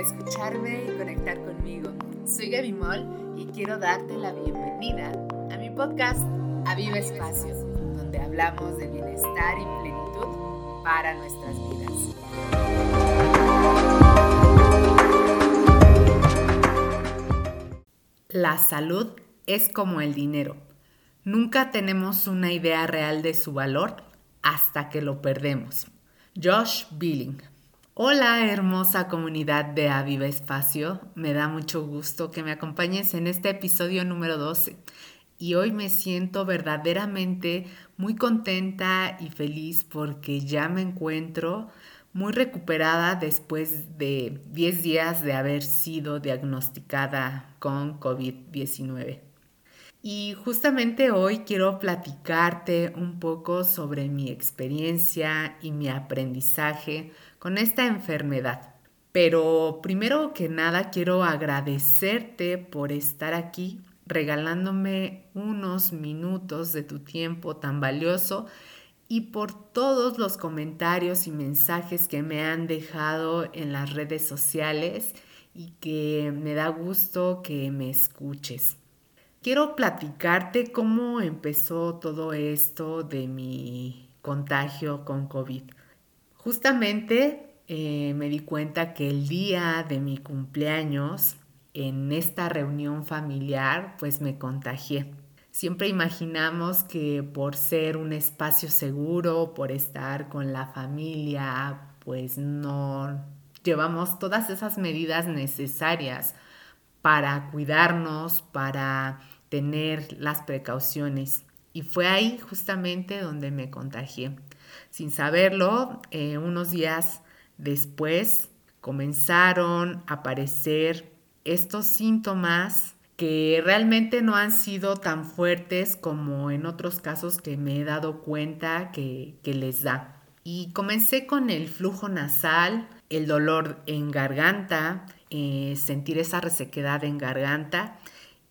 escucharme y conectar conmigo. Soy Gaby Moll y quiero darte la bienvenida a mi podcast Aviva Espacio, donde hablamos de bienestar y plenitud para nuestras vidas. La salud es como el dinero. Nunca tenemos una idea real de su valor hasta que lo perdemos. Josh Billing. Hola hermosa comunidad de Aviva Espacio, me da mucho gusto que me acompañes en este episodio número 12 y hoy me siento verdaderamente muy contenta y feliz porque ya me encuentro muy recuperada después de 10 días de haber sido diagnosticada con COVID-19. Y justamente hoy quiero platicarte un poco sobre mi experiencia y mi aprendizaje con esta enfermedad. Pero primero que nada quiero agradecerte por estar aquí regalándome unos minutos de tu tiempo tan valioso y por todos los comentarios y mensajes que me han dejado en las redes sociales y que me da gusto que me escuches. Quiero platicarte cómo empezó todo esto de mi contagio con COVID. Justamente eh, me di cuenta que el día de mi cumpleaños, en esta reunión familiar, pues me contagié. Siempre imaginamos que por ser un espacio seguro, por estar con la familia, pues no llevamos todas esas medidas necesarias para cuidarnos, para tener las precauciones. Y fue ahí justamente donde me contagié. Sin saberlo, eh, unos días después comenzaron a aparecer estos síntomas que realmente no han sido tan fuertes como en otros casos que me he dado cuenta que, les da. Y comencé con el flujo nasal, el dolor en garganta, eh, sentir esa resequedad en garganta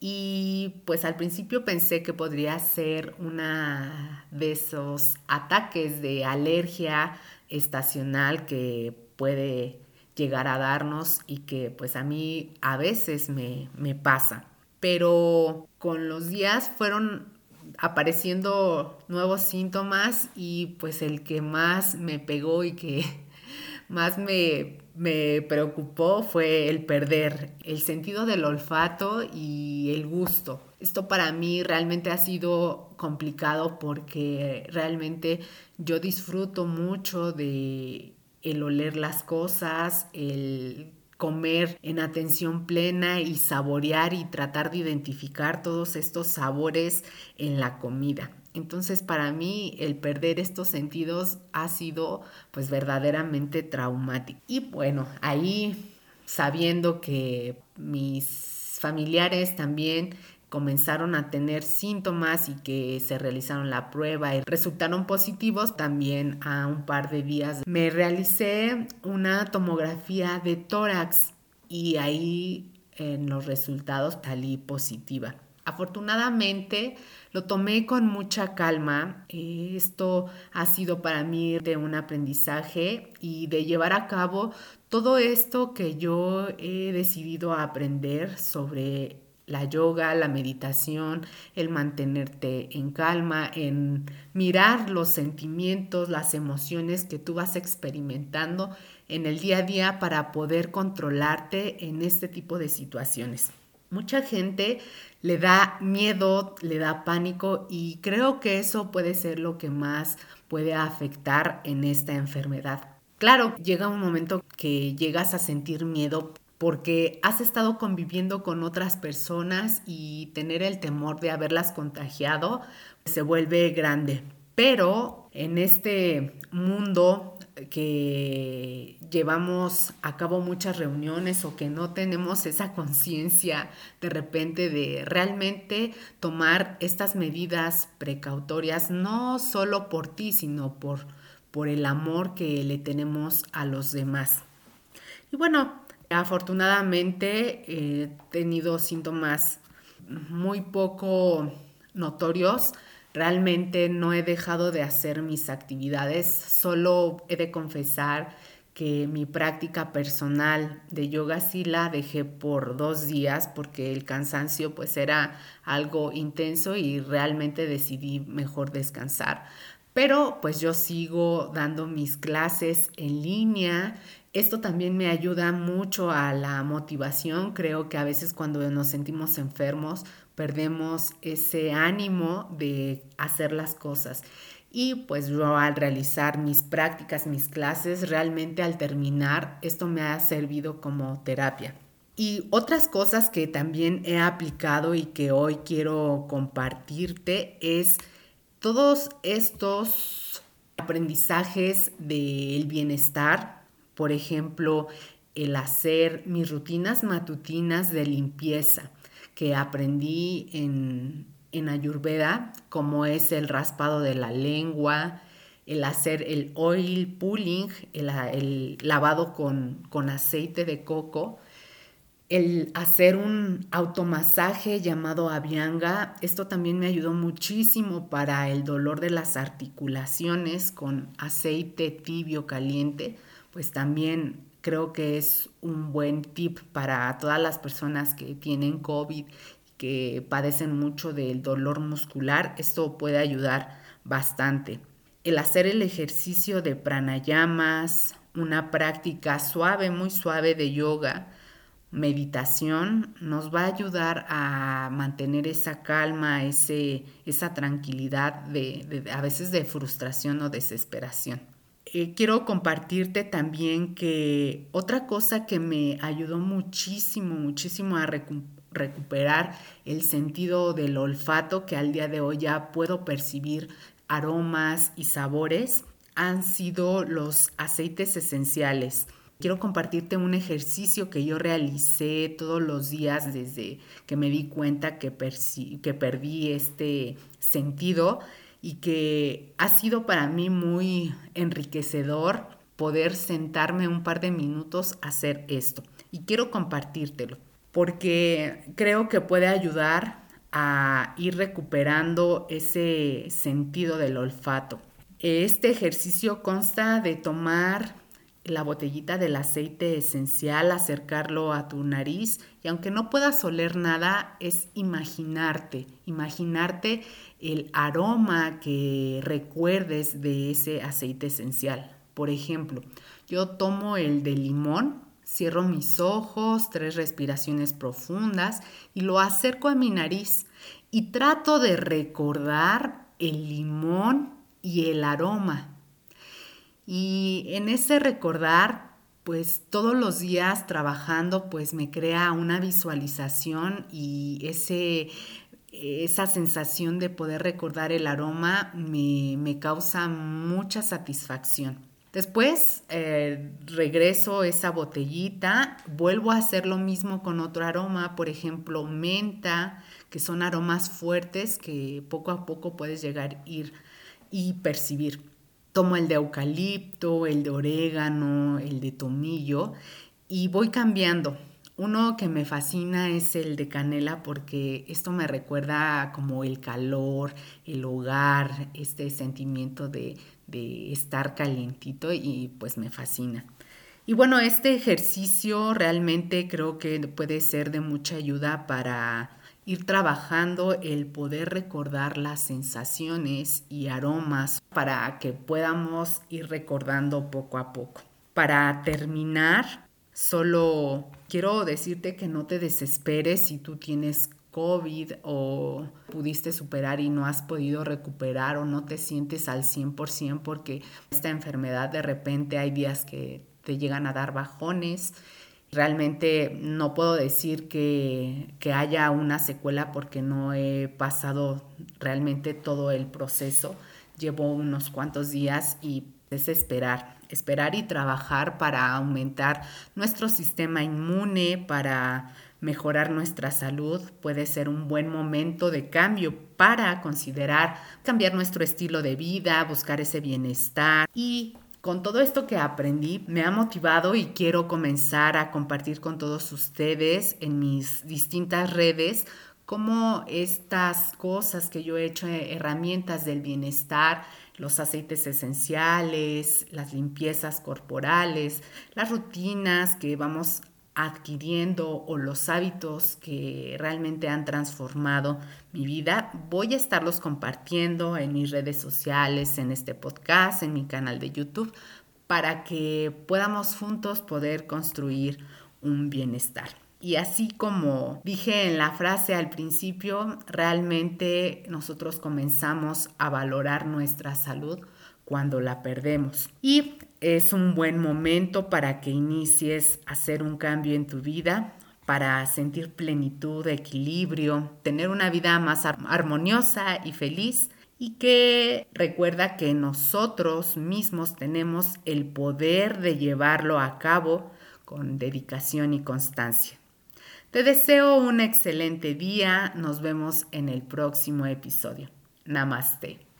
y pues al principio pensé que podría ser una de esos ataques de alergia estacional que puede llegar a darnos y que pues a mí a veces me, me pasa. Pero con los días fueron apareciendo nuevos síntomas y pues el que más me pegó y que más me me preocupó fue el perder el sentido del olfato y el gusto. Esto para mí realmente ha sido complicado porque realmente yo disfruto mucho de el oler las cosas, el comer en atención plena y saborear y tratar de identificar todos estos sabores en la comida. Entonces para mí el perder estos sentidos ha sido pues verdaderamente traumático. Y bueno, ahí sabiendo que mis familiares también comenzaron a tener síntomas y que se realizaron la prueba y resultaron positivos, también a un par de días me realicé una tomografía de tórax y ahí en los resultados salí positiva. Afortunadamente lo tomé con mucha calma. Esto ha sido para mí de un aprendizaje y de llevar a cabo todo esto que yo he decidido aprender sobre la yoga, la meditación, el mantenerte en calma, en mirar los sentimientos, las emociones que tú vas experimentando en el día a día para poder controlarte en este tipo de situaciones. Mucha gente le da miedo, le da pánico y creo que eso puede ser lo que más puede afectar en esta enfermedad. Claro, llega un momento que llegas a sentir miedo porque has estado conviviendo con otras personas y tener el temor de haberlas contagiado se vuelve grande. Pero en este mundo que llevamos a cabo muchas reuniones o que no tenemos esa conciencia de repente de realmente tomar estas medidas precautorias, no solo por ti, sino por, por el amor que le tenemos a los demás. Y bueno, afortunadamente he tenido síntomas muy poco notorios Realmente no he dejado de hacer mis actividades, solo he de confesar que mi práctica personal de yoga sí la dejé por dos días porque el cansancio pues era algo intenso y realmente decidí mejor descansar. Pero pues yo sigo dando mis clases en línea. Esto también me ayuda mucho a la motivación. Creo que a veces cuando nos sentimos enfermos perdemos ese ánimo de hacer las cosas. Y pues yo al realizar mis prácticas, mis clases, realmente al terminar, esto me ha servido como terapia. Y otras cosas que también he aplicado y que hoy quiero compartirte es todos estos aprendizajes del bienestar, por ejemplo, el hacer mis rutinas matutinas de limpieza que aprendí en, en Ayurveda, como es el raspado de la lengua, el hacer el oil pulling, el, lavado con, con, aceite de coco, el hacer un automasaje llamado Avianga. Esto también me ayudó muchísimo para el dolor de las articulaciones con aceite tibio caliente, pues también creo que es un buen tip para todas las personas que tienen COVID que padecen mucho del dolor muscular, esto puede ayudar bastante. El hacer el ejercicio de pranayamas, una práctica suave, muy suave de yoga, meditación, nos va a ayudar a mantener esa calma, ese, esa tranquilidad de, a veces de frustración o desesperación. Eh, quiero compartirte también que otra cosa que me ayudó muchísimo, muchísimo a, recuperar el sentido del olfato que al día de hoy ya puedo percibir aromas y sabores han sido los aceites esenciales. Quiero compartirte un ejercicio que yo realicé todos los días desde que me di cuenta que, que perdí este sentido y que ha sido para mí muy enriquecedor poder sentarme un par de minutos a hacer esto. Y quiero compartírtelo porque creo que puede ayudar a ir recuperando ese sentido del olfato. Este ejercicio consta de tomar la botellita del aceite esencial, acercarlo a tu nariz y aunque no puedas oler nada, es imaginarte, imaginarte el aroma que recuerdes de ese aceite esencial. Por ejemplo, yo tomo el de limón, Cierro mis ojos, tres respiraciones profundas y lo acerco a mi nariz y trato de recordar el limón y el aroma. Y en ese recordar, pues todos los días trabajando, pues me crea una visualización y ese, esa sensación de poder recordar el aroma me, me causa mucha satisfacción. Después eh, regreso esa botellita, vuelvo a hacer lo mismo con otro aroma, por ejemplo, menta, que son aromas fuertes que poco a poco puedes llegar a ir y percibir. Tomo el de eucalipto, el de orégano, el de tomillo y voy cambiando. Uno que me fascina es el de canela porque esto me recuerda como el calor, el hogar, este sentimiento de, de estar calientito y pues me fascina. Y bueno, este ejercicio realmente creo que puede ser de mucha ayuda para ir trabajando el poder recordar las sensaciones y aromas para que podamos ir recordando poco a poco. Para terminar, solo quiero decirte que no te desesperes si tú tienes COVID o pudiste superar y no has podido recuperar o no te sientes al 100% porque esta enfermedad de repente hay días que te llegan a dar bajones. Realmente no puedo decir que, que haya una secuela porque no he pasado realmente todo el proceso. Llevo unos cuantos días y es esperar, esperar y trabajar para aumentar nuestro sistema inmune, para mejorar nuestra salud, puede ser un buen momento de cambio para considerar cambiar nuestro estilo de vida, buscar ese bienestar y con todo esto que aprendí, me ha motivado y quiero comenzar a compartir con todos ustedes en mis distintas redes cómo estas cosas que yo he hecho, eh, herramientas del bienestar, los aceites esenciales, las limpiezas corporales, las rutinas que vamos adquiriendo o los hábitos que realmente han transformado mi vida, voy a estarlos compartiendo en mis redes sociales, en este podcast, en mi canal de YouTube, para que podamos juntos poder construir un bienestar. Y así como dije en la frase al principio, realmente nosotros comenzamos a valorar nuestra salud cuando la perdemos. Y es un buen momento para que inicies a hacer un cambio en tu vida, para sentir plenitud, equilibrio, tener una vida más armoniosa y feliz y que recuerda que nosotros mismos tenemos el poder de llevarlo a cabo con dedicación y constancia. Te deseo un excelente día. Nos vemos en el próximo episodio. Namaste.